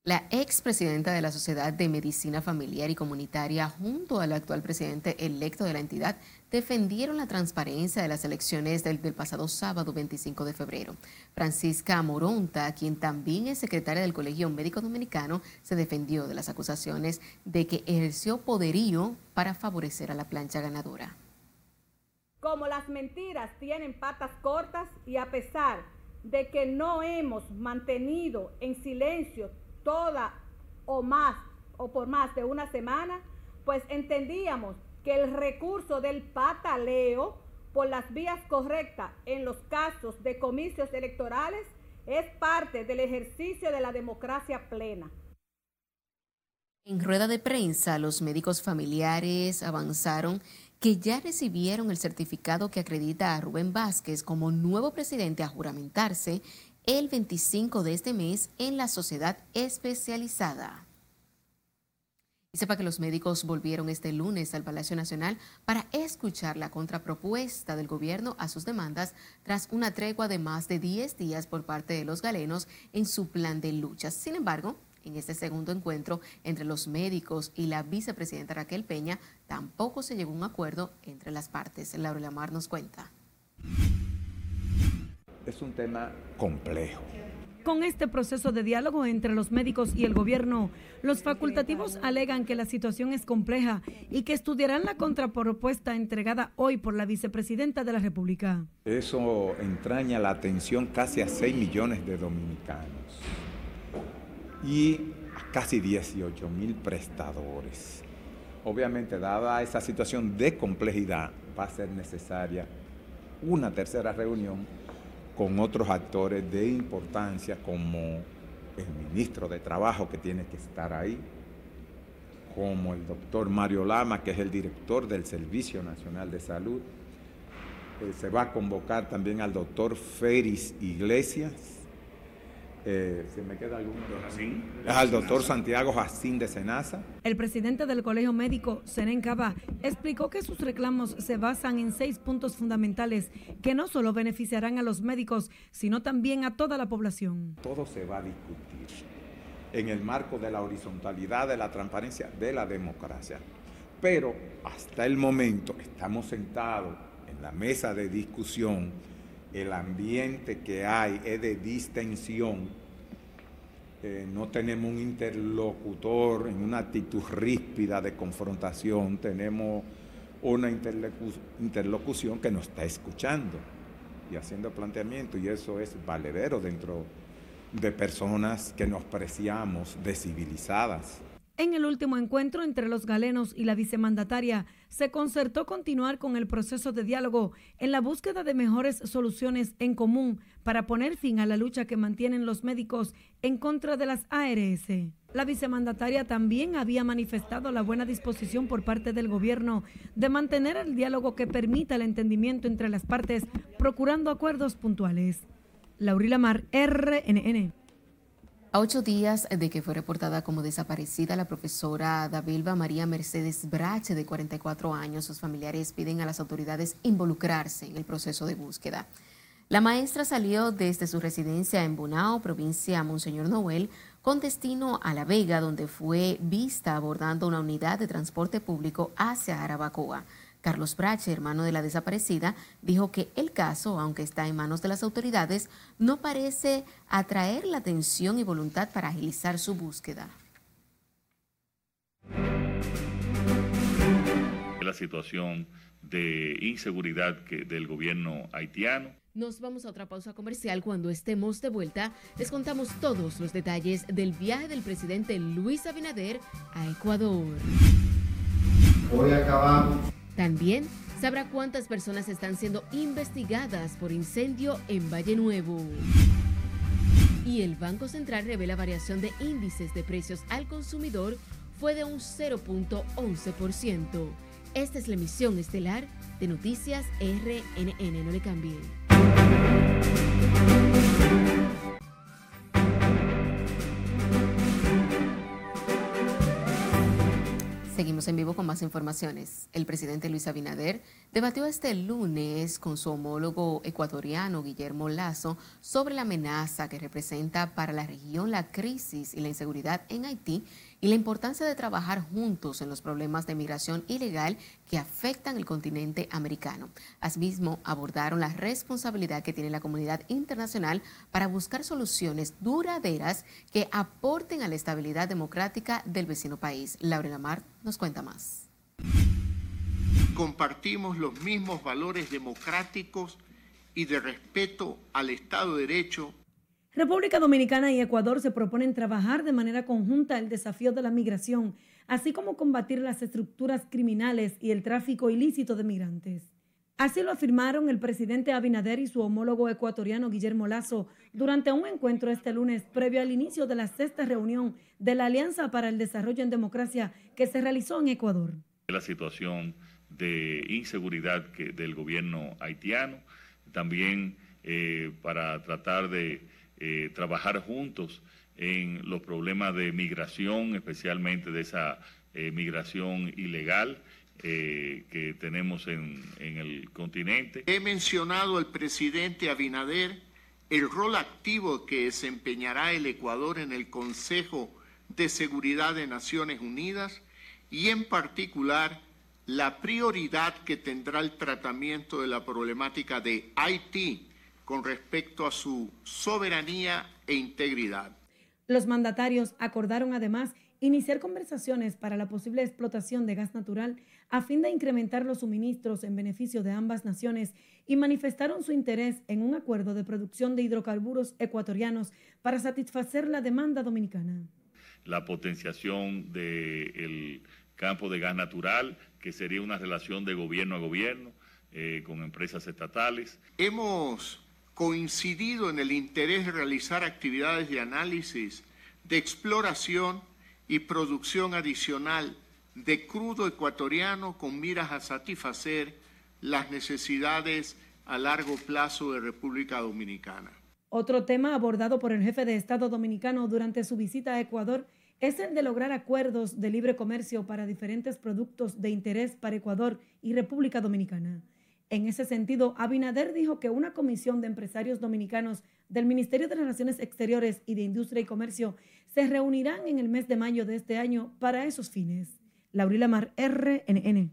La expresidenta de la Sociedad de Medicina Familiar y Comunitaria, junto al actual presidente electo de la entidad, defendieron la transparencia de las elecciones del, pasado sábado 25 de febrero. Francisca Moronta, quien también es secretaria del Colegio Médico Dominicano, se defendió de las acusaciones de que ejerció poderío para favorecer a la plancha ganadora. Como las mentiras tienen patas cortas y a pesar de que no hemos mantenido en silencio toda o más o por más de una semana, pues entendíamos que el recurso del pataleo por las vías correctas en los casos de comicios electorales es parte del ejercicio de la democracia plena. En rueda de prensa, los médicos familiares avanzaron que ya recibieron el certificado que acredita a Rubén Vázquez como nuevo presidente a juramentarse el 25 de este mes en la sociedad especializada. Y sepa que los médicos volvieron este lunes al Palacio Nacional para escuchar la contrapropuesta del gobierno a sus demandas tras una tregua de más de 10 días por parte de los galenos en su plan de lucha. Sin embargo, en este segundo encuentro entre los médicos y la vicepresidenta Raquel Peña, tampoco se llegó a un acuerdo entre las partes. Laura Lamar nos cuenta. Es un tema complejo con este proceso de diálogo entre los médicos y el gobierno, los facultativos alegan que la situación es compleja y que estudiarán la contrapropuesta entregada hoy por la vicepresidenta de la República. Eso entraña la atención casi a 6 millones de dominicanos y a casi 18 mil prestadores. Obviamente, dada esa situación de complejidad, va a ser necesaria una tercera reunión con otros actores de importancia como el ministro de Trabajo que tiene que estar ahí, como el doctor Mario Lama, que es el director del Servicio Nacional de Salud. Eh, se va a convocar también al doctor Feris Iglesias, eh, ¿Se me queda alguno? Al doctor Santiago Jacín de Senaza. El presidente del Colegio Médico, Seren Cava, explicó que sus reclamos se basan en seis puntos fundamentales que no solo beneficiarán a los médicos, sino también a toda la población. Todo se va a discutir en el marco de la horizontalidad, de la transparencia, de la democracia. Pero hasta el momento estamos sentados en la mesa de discusión el ambiente que hay es de distensión, no tenemos un interlocutor en una actitud ríspida de confrontación, tenemos una interlocución que nos está escuchando y haciendo planteamiento y eso es valedero dentro de personas que nos preciamos de civilizadas. En el último encuentro entre los galenos y la vicemandataria, se concertó continuar con el proceso de diálogo en la búsqueda de mejores soluciones en común para poner fin a la lucha que mantienen los médicos en contra de las ARS. La vicemandataria también había manifestado la buena disposición por parte del gobierno de mantener el diálogo que permita el entendimiento entre las partes, procurando acuerdos puntuales. Laurila Mar, RNN. A ocho días de que fue reportada como desaparecida la profesora Davilba María Mercedes Brache, de 44 años, sus familiares piden a las autoridades involucrarse en el proceso de búsqueda. La maestra salió desde su residencia en Bonao, provincia Monseñor Noel, con destino a La Vega, donde fue vista abordando una unidad de transporte público hacia Arabacoa. Carlos Brache, hermano de la desaparecida, dijo que el caso, aunque está en manos de las autoridades, no parece atraer la atención y voluntad para agilizar su búsqueda. La situación de inseguridad del gobierno haitiano. Nos vamos a otra pausa comercial. Cuando estemos de vuelta, les contamos todos los detalles del viaje del presidente Luis Abinader a Ecuador. Hoy acabamos también sabrá cuántas personas están siendo investigadas por incendio en Valle Nuevo. Y el Banco Central revela variación de índices de precios al consumidor fue de un 0.11%. Esta es la emisión estelar de Noticias RNN. No le cambien. Seguimos en vivo con más informaciones. El presidente Luis Abinader debatió este lunes con su homólogo ecuatoriano Guillermo Lazo sobre la amenaza que representa para la región la crisis y la inseguridad en Haití y la importancia de trabajar juntos en los problemas de migración ilegal que afectan el continente americano. Asimismo, abordaron la responsabilidad que tiene la comunidad internacional para buscar soluciones duraderas que aporten a la estabilidad democrática del vecino país. Laura Lamar nos cuenta más. Compartimos los mismos valores democráticos y de respeto al Estado de Derecho República Dominicana y Ecuador se proponen trabajar de manera conjunta el desafío de la migración, así como combatir las estructuras criminales y el tráfico ilícito de migrantes. Así lo afirmaron el presidente Abinader y su homólogo ecuatoriano Guillermo Lazo durante un encuentro este lunes previo al inicio de la sexta reunión de la Alianza para el Desarrollo en Democracia que se realizó en Ecuador. La situación de inseguridad del gobierno haitiano, también eh, para tratar de eh, trabajar juntos en los problemas de migración, especialmente de esa eh, migración ilegal eh, que tenemos en, en el continente. He mencionado al presidente Abinader el rol activo que desempeñará el Ecuador en el Consejo de Seguridad de Naciones Unidas y en particular la prioridad que tendrá el tratamiento de la problemática de Haití con respecto a su soberanía e integridad. Los mandatarios acordaron además iniciar conversaciones para la posible explotación de gas natural a fin de incrementar los suministros en beneficio de ambas naciones y manifestaron su interés en un acuerdo de producción de hidrocarburos ecuatorianos para satisfacer la demanda dominicana. La potenciación del campo de gas natural, que sería una relación de gobierno a gobierno eh, con empresas estatales. Hemos coincidido en el interés de realizar actividades de análisis, de exploración y producción adicional de crudo ecuatoriano con miras a satisfacer las necesidades a largo plazo de República Dominicana. Otro tema abordado por el jefe de Estado dominicano durante su visita a Ecuador es el de lograr acuerdos de libre comercio para diferentes productos de interés para Ecuador y República Dominicana. En ese sentido, Abinader dijo que una comisión de empresarios dominicanos del Ministerio de Relaciones Exteriores y de Industria y Comercio se reunirán en el mes de mayo de este año para esos fines. Laurila Mar, RNN.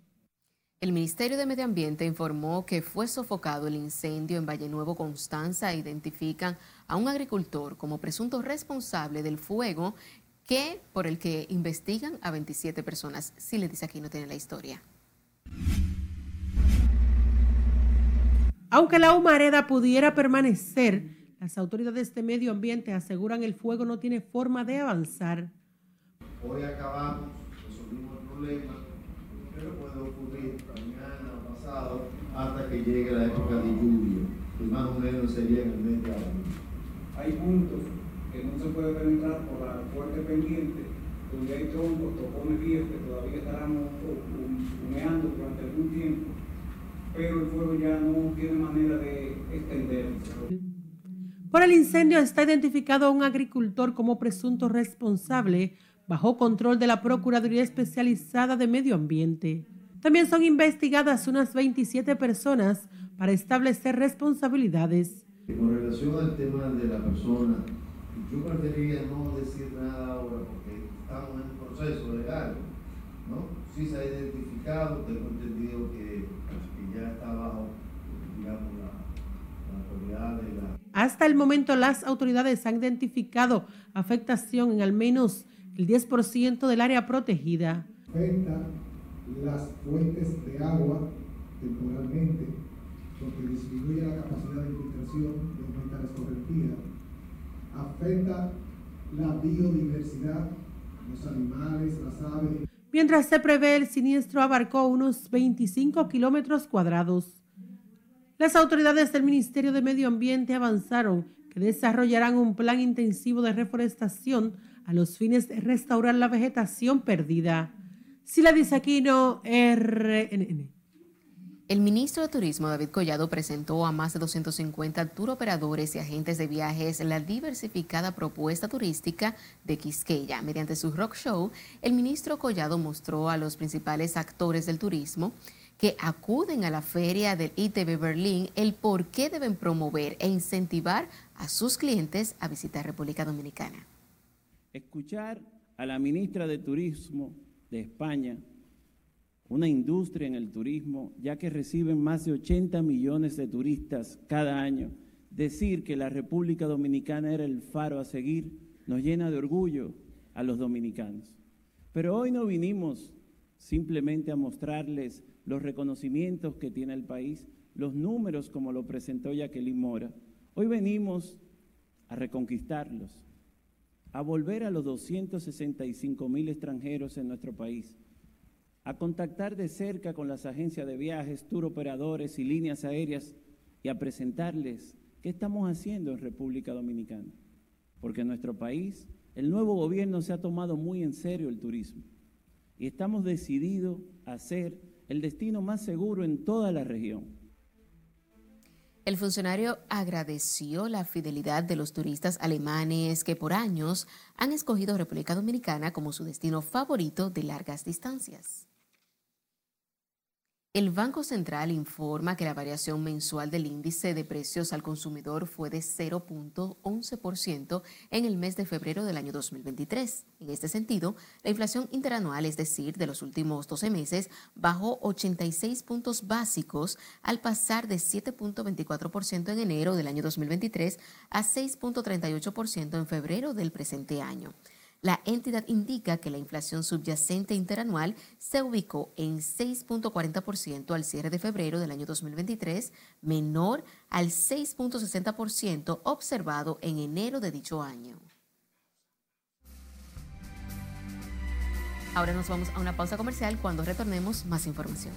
El Ministerio de Medio Ambiente informó que fue sofocado el incendio en Valle Nuevo, Constanza. Identifican a un agricultor como presunto responsable del fuego que por el que investigan a 27 personas. Si le dice aquí no tiene la historia. Aunque la humareda pudiera permanecer, las autoridades de medio ambiente aseguran el fuego no tiene forma de avanzar. Hoy acabamos, resolvimos el problema, pero puede ocurrir mañana o pasado hasta que llegue la época de lluvia, que más o menos sería en el mes de abril. Hay puntos que no se puede penetrar por la fuerte pendiente, donde hay troncos, topones viejos que todavía estarán humeando durante algún tiempo, pero el fuego ya no tiene manera de extenderse. Por el incendio está identificado a un agricultor como presunto responsable bajo control de la Procuraduría Especializada de Medio Ambiente. También son investigadas unas 27 personas para establecer responsabilidades. Con relación al tema de la persona, yo preferiría no decir nada ahora porque estamos en un proceso legal, ¿no? Sí se ha identificado, tengo entendido que, que ya está bajo, digamos, la, la autoridad de la... Hasta el momento las autoridades han identificado afectación en al menos el 10% del área protegida. Afecta las fuentes de agua temporalmente, porque disminuye la capacidad de infiltración y aumenta la escorrentía. Afecta la biodiversidad, los animales, las aves. Mientras se prevé, el siniestro abarcó unos 25 kilómetros cuadrados. Las autoridades del Ministerio de Medio Ambiente avanzaron que desarrollarán un plan intensivo de reforestación a los fines de restaurar la vegetación perdida. Sila Disaquino, RNN. El ministro de Turismo, David Collado, presentó a más de 250 turoperadores y agentes de viajes la diversificada propuesta turística de Quisqueya. Mediante su rock show, el ministro Collado mostró a los principales actores del turismo que acuden a la feria del ITB Berlín el por qué deben promover e incentivar a sus clientes a visitar República Dominicana escuchar a la ministra de Turismo de España, una industria en el turismo, ya que reciben más de 80 millones de turistas cada año, decir que la República Dominicana era el faro a seguir, nos llena de orgullo a los dominicanos. Pero hoy no vinimos simplemente a mostrarles los reconocimientos que tiene el país, los números como lo presentó Jacqueline Mora. Hoy venimos a reconquistarlos, a volver a los 265 mil extranjeros en nuestro país, a contactar de cerca con las agencias de viajes, tour operadores y líneas aéreas y a presentarles qué estamos haciendo en República Dominicana. Porque en nuestro país el nuevo gobierno se ha tomado muy en serio el turismo y estamos decididos a ser el destino más seguro en toda la región. El funcionario agradeció la fidelidad de los turistas alemanes que por años han escogido República Dominicana como su destino favorito de largas distancias. El Banco Central informa que la variación mensual del índice de precios al consumidor fue de 0.11% en el mes de febrero del año 2023. En este sentido, la inflación interanual, es decir, de los últimos 12 meses, bajó 86 puntos básicos al pasar de 7.24% en enero del año 2023 a 6.38% en febrero del presente año. La entidad indica que la inflación subyacente interanual se ubicó en 6.40% al cierre de febrero del año 2023, menor al 6.60% observado en enero de dicho año. Ahora nos vamos a una pausa comercial cuando retornemos más información.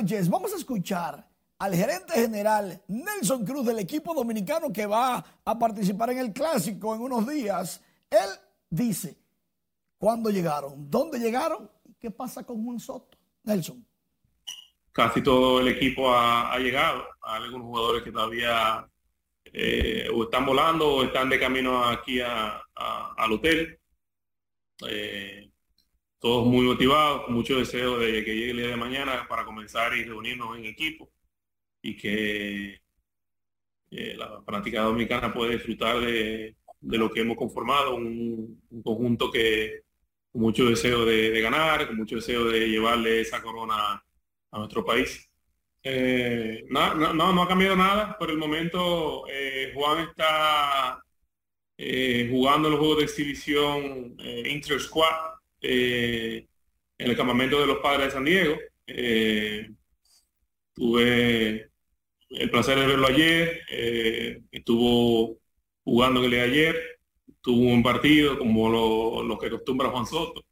Noches. Vamos a escuchar al gerente general Nelson Cruz del equipo dominicano que va a participar en el clásico en unos días. Él dice cuándo llegaron, dónde llegaron qué pasa con Juan Soto. Nelson. Casi todo el equipo ha, llegado. Algunos jugadores que todavía eh, están volando o están de camino aquí al hotel. Eh, todos muy motivados, con mucho deseo de que llegue el día de mañana para comenzar y reunirnos en equipo y que eh, la fanática dominicana puede disfrutar de, lo que hemos conformado, un, un conjunto que con mucho deseo de, ganar, con mucho deseo de llevarle esa corona a nuestro país. Eh, no, no, ha cambiado nada. Por el momento, eh, Juan está jugando los juegos de exhibición eh, en el campamento de los padres de San Diego. tuve el placer de verlo ayer. estuvo jugando día de ayer. Tuvo un partido como lo, que acostumbra Juan Soto.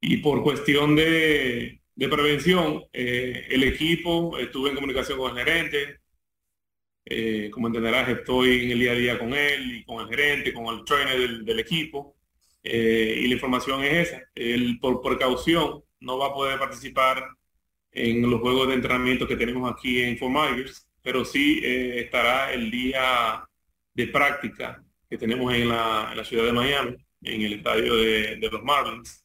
y por cuestión de, prevención, eh, el equipo, estuve en comunicación con el gerente, eh, como entenderás, estoy en el día a día con él y con el gerente, con el trainer del, equipo, eh, y la información es esa. Él, por precaución, no va a poder participar en los juegos de entrenamiento que tenemos aquí en Fort Myers, pero sí estará el día de práctica que tenemos en la, ciudad de Miami, en el estadio de, los Marlins.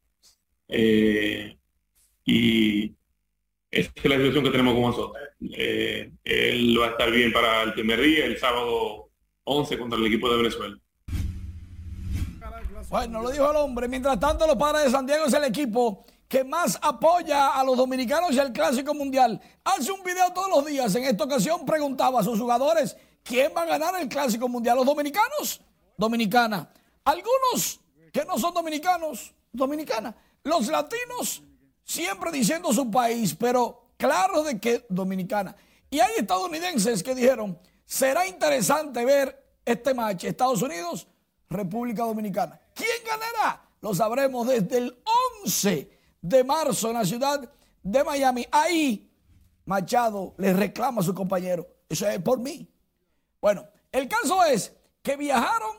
Y esta es la situación que tenemos con nosotros. Eh, él va a estar bien para el primer día, el sábado 11 contra el equipo de Venezuela. Bueno, lo dijo el hombre. Mientras tanto, los padres de San Diego es el equipo que más apoya a los dominicanos y al Clásico Mundial. Hace un video todos los días. En esta ocasión preguntaba a sus jugadores quién va a ganar el Clásico Mundial. ¿Los dominicanos? Dominicana. Algunos que no son dominicanos, dominicana. Los latinos, siempre diciendo su país, pero claro de que dominicana. Y hay estadounidenses que dijeron, será interesante ver este match Estados Unidos, República Dominicana. ¿Quién ganará? Lo sabremos desde el 11 de marzo en la ciudad de Miami. Ahí Machado le reclama a su compañero. Eso es por mí. Bueno, el caso es que viajaron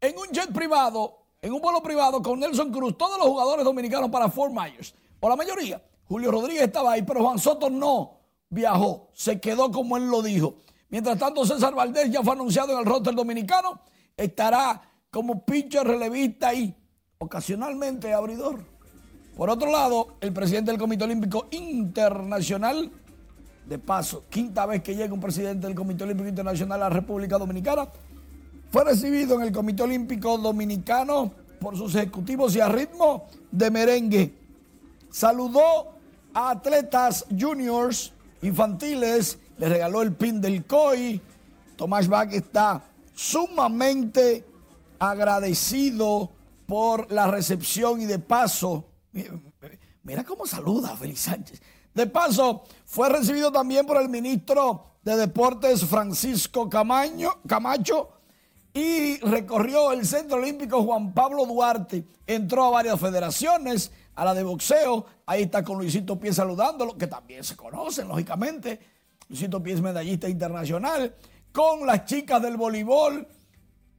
en un jet privado, en un vuelo privado con Nelson Cruz, todos los jugadores dominicanos para Fort Myers o la mayoría. Julio Rodríguez estaba ahí, pero Juan Soto no viajó, se quedó como él lo dijo. Mientras tanto, César Valdés ya fue anunciado en el roster dominicano, estará como pitcher relevista y ocasionalmente abridor. Por otro lado, el presidente del Comité Olímpico Internacional, de paso, quinta vez que llega un presidente del Comité Olímpico Internacional a la República Dominicana, fue recibido en el Comité Olímpico Dominicano por sus ejecutivos y a ritmo de merengue saludó a atletas juniors, infantiles, le regaló el pin del COI. Tomás Bach está sumamente agradecido por la recepción y de paso, mira cómo saluda Félix Sánchez. De paso, fue recibido también por el ministro de Deportes Francisco Camacho y recorrió el Centro Olímpico Juan Pablo Duarte. Entró a varias federaciones, a la de boxeo. Ahí está con Luisito Pies saludándolo, que también se conocen, lógicamente. Luisito Pies medallista internacional. Con las chicas del voleibol,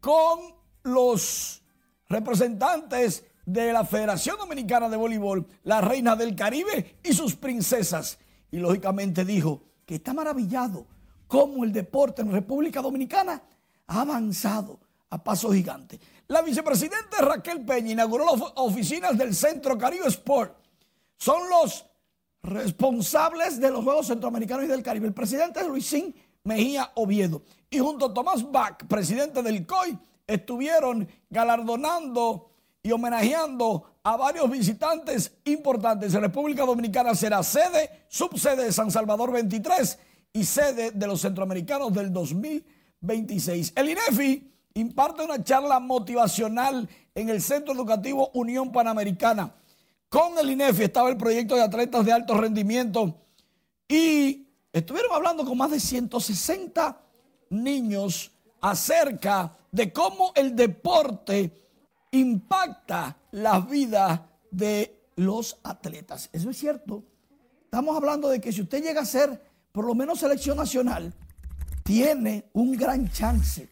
con los representantes de la Federación Dominicana de Voleibol, la Reina del Caribe y sus princesas. Y lógicamente dijo que está maravillado cómo el deporte en República Dominicana ha avanzado a paso gigante. La vicepresidenta Raquel Peña inauguró las oficinas del Centro Caribe Sport. Son los responsables de los Juegos Centroamericanos y del Caribe. El presidente es Luisín Mejía Oviedo. Y junto a Tomás Bach, presidente del COI, estuvieron galardonando y homenajeando a varios visitantes importantes. La República Dominicana será sede, subsede de San Salvador 23 y sede de los centroamericanos del 2026. El INEFI imparte una charla motivacional en el Centro Educativo Unión Panamericana. Con el INEFI estaba el proyecto de atletas de alto rendimiento y estuvieron hablando con más de 160 niños acerca de cómo el deporte impacta la vida de los atletas. Eso es cierto. Estamos hablando de que si usted llega a ser por lo menos selección nacional, tiene un gran chance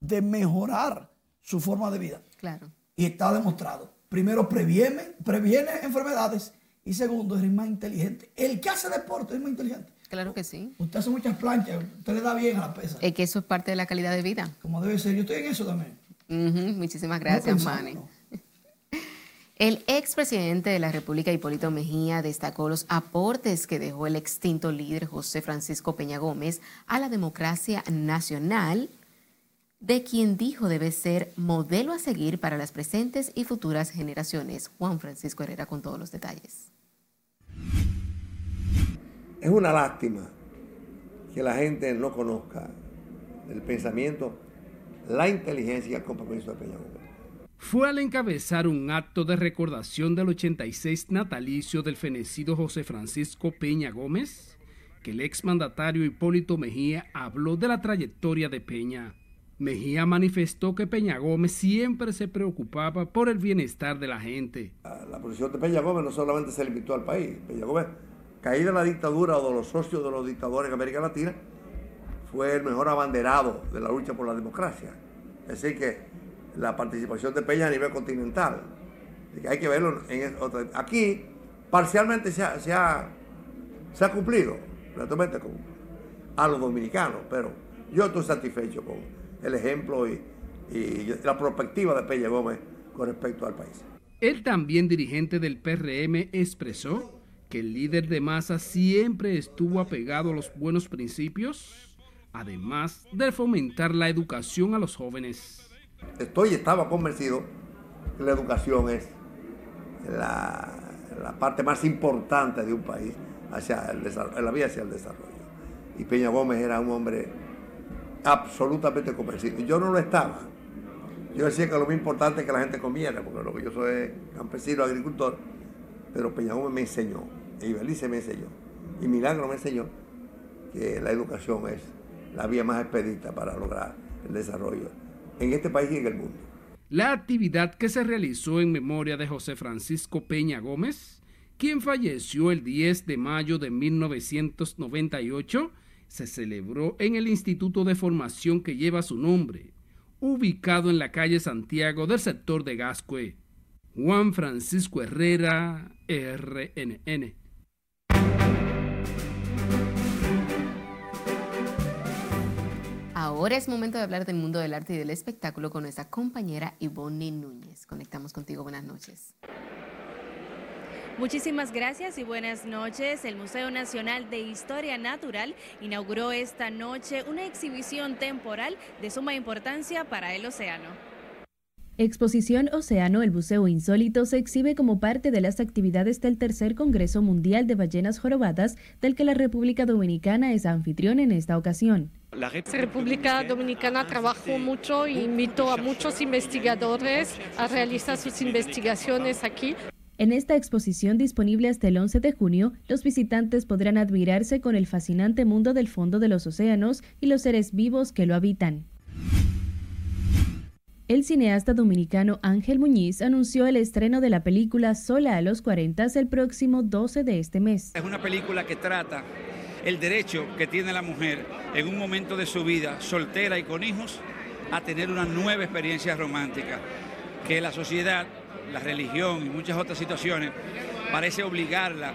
de mejorar su forma de vida. Claro. Y está demostrado. Primero, previene, previene enfermedades y segundo, es más inteligente. El que hace deporte es más inteligente. Claro que sí. Usted hace muchas planchas, usted le da bien a la pesa. Es que eso es parte de la calidad de vida. Como debe ser. Yo estoy en eso también. muchísimas gracias, Manny. El expresidente de la República, Hipólito Mejía, destacó los aportes que dejó el extinto líder José Francisco Peña Gómez a la democracia nacional, de quien dijo debe ser modelo a seguir para las presentes y futuras generaciones. Juan Francisco Herrera con todos los detalles. Es una lástima que la gente no conozca el pensamiento, la inteligencia y el compromiso de Peña Gómez fue al encabezar un acto de recordación del 86 natalicio del fenecido José Francisco Peña Gómez que el exmandatario Hipólito Mejía habló de la trayectoria de Peña. Mejía manifestó que Peña Gómez siempre se preocupaba por el bienestar de la gente. La posición de Peña Gómez no solamente se limitó al país. Peña Gómez, caída la dictadura o de los socios de los dictadores en América Latina, fue el mejor abanderado de la lucha por la democracia. Es decir, que la participación de Peña a nivel continental. hay que verlo en Aquí parcialmente se ha, cumplido, naturalmente con, a los dominicanos, pero yo estoy satisfecho con el ejemplo y, y la perspectiva de Peña Gómez con respecto al país. El también dirigente del PRM expresó que el líder de masa siempre estuvo apegado a los buenos principios, además de fomentar la educación a los jóvenes. Estoy estaba convencido que la educación es la, parte más importante de un país hacia el la vía hacia el desarrollo. Y Peña Gómez era un hombre absolutamente convencido. Yo no lo estaba. Yo decía que lo más importante es que la gente comiera, porque lo que yo soy campesino, agricultor, pero Peña Gómez me enseñó, y Belice me enseñó, y Milagro me enseñó que la educación es la vía más expedita para lograr el desarrollo en este país y en el mundo. La actividad que se realizó en memoria de José Francisco Peña Gómez, quien falleció el 10 de mayo de 1998, se celebró en el Instituto de Formación que lleva su nombre, ubicado en la calle Santiago del sector de Gascue. Juan Francisco Herrera, RNN. Ahora es momento de hablar del mundo del arte y del espectáculo con nuestra compañera Ivonne Núñez. Conectamos contigo. Buenas noches. Muchísimas gracias y buenas noches. El Museo Nacional de Historia Natural inauguró esta noche una exhibición temporal de suma importancia para el océano. Exposición Océano, el buceo insólito, se exhibe como parte de las actividades del tercer Congreso Mundial de Ballenas Jorobadas, del que la República Dominicana es anfitrión en esta ocasión. La República Dominicana trabajó mucho e invitó a muchos investigadores a realizar sus investigaciones aquí. En esta exposición disponible hasta el 11 de junio, los visitantes podrán admirarse con el fascinante mundo del fondo de los océanos y los seres vivos que lo habitan. El cineasta dominicano Ángel Muñiz anunció el estreno de la película Sola a los 40 el próximo 12 de este mes. Es una película que trata el derecho que tiene la mujer en un momento de su vida, soltera y con hijos, a tener una nueva experiencia romántica, que la sociedad, la religión y muchas otras situaciones parece obligarla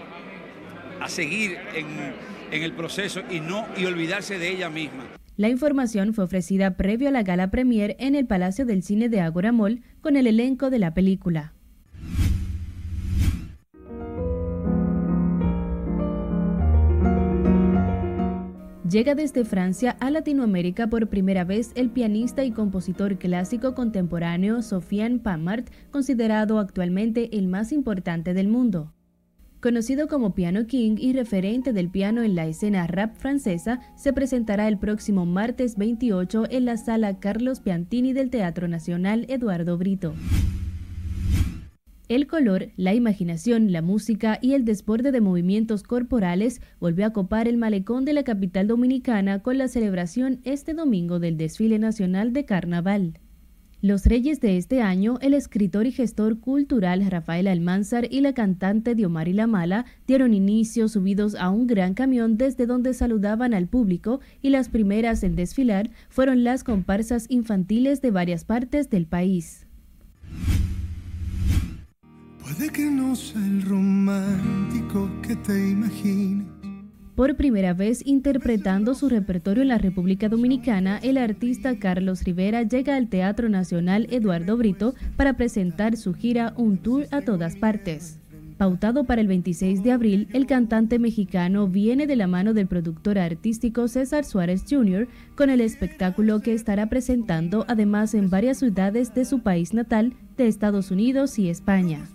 a seguir en, el proceso y no y olvidarse de ella misma. La información fue ofrecida previo a la gala premier en el Palacio del Cine de Agora Mall con el elenco de la película. Llega desde Francia a Latinoamérica por primera vez el pianista y compositor clásico contemporáneo Sofiane Pamart, considerado actualmente el más importante del mundo. Conocido como Piano King y referente del piano en la escena rap francesa, se presentará el próximo martes 28 en la sala Carlos Piantini del Teatro Nacional Eduardo Brito. El color, la imaginación, la música y el desborde de movimientos corporales volvió a copar el malecón de la capital dominicana con la celebración este domingo del desfile nacional de carnaval. Los reyes de este año, el escritor y gestor cultural Rafael Almanzar y la cantante Diomari La Mala dieron inicio subidos a un gran camión desde donde saludaban al público y las primeras en desfilar fueron las comparsas infantiles de varias partes del país. Puede que no sea el romántico que te. Por primera vez interpretando su repertorio en la República Dominicana, el artista Carlos Rivera llega al Teatro Nacional Eduardo Brito para presentar su gira Un Tour a todas partes. Pautado para el 26 de abril, el cantante mexicano viene de la mano del productor artístico César Suárez Jr. con el espectáculo que estará presentando además en varias ciudades de su país natal, de Estados Unidos y España.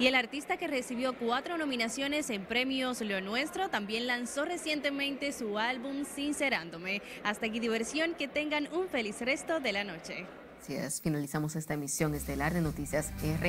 Y el artista que recibió cuatro nominaciones en premios Lo Nuestro también lanzó recientemente su álbum Sincerándome. Hasta aquí diversión, que tengan un feliz resto de la noche. Así es, finalizamos esta emisión estelar de Noticias R.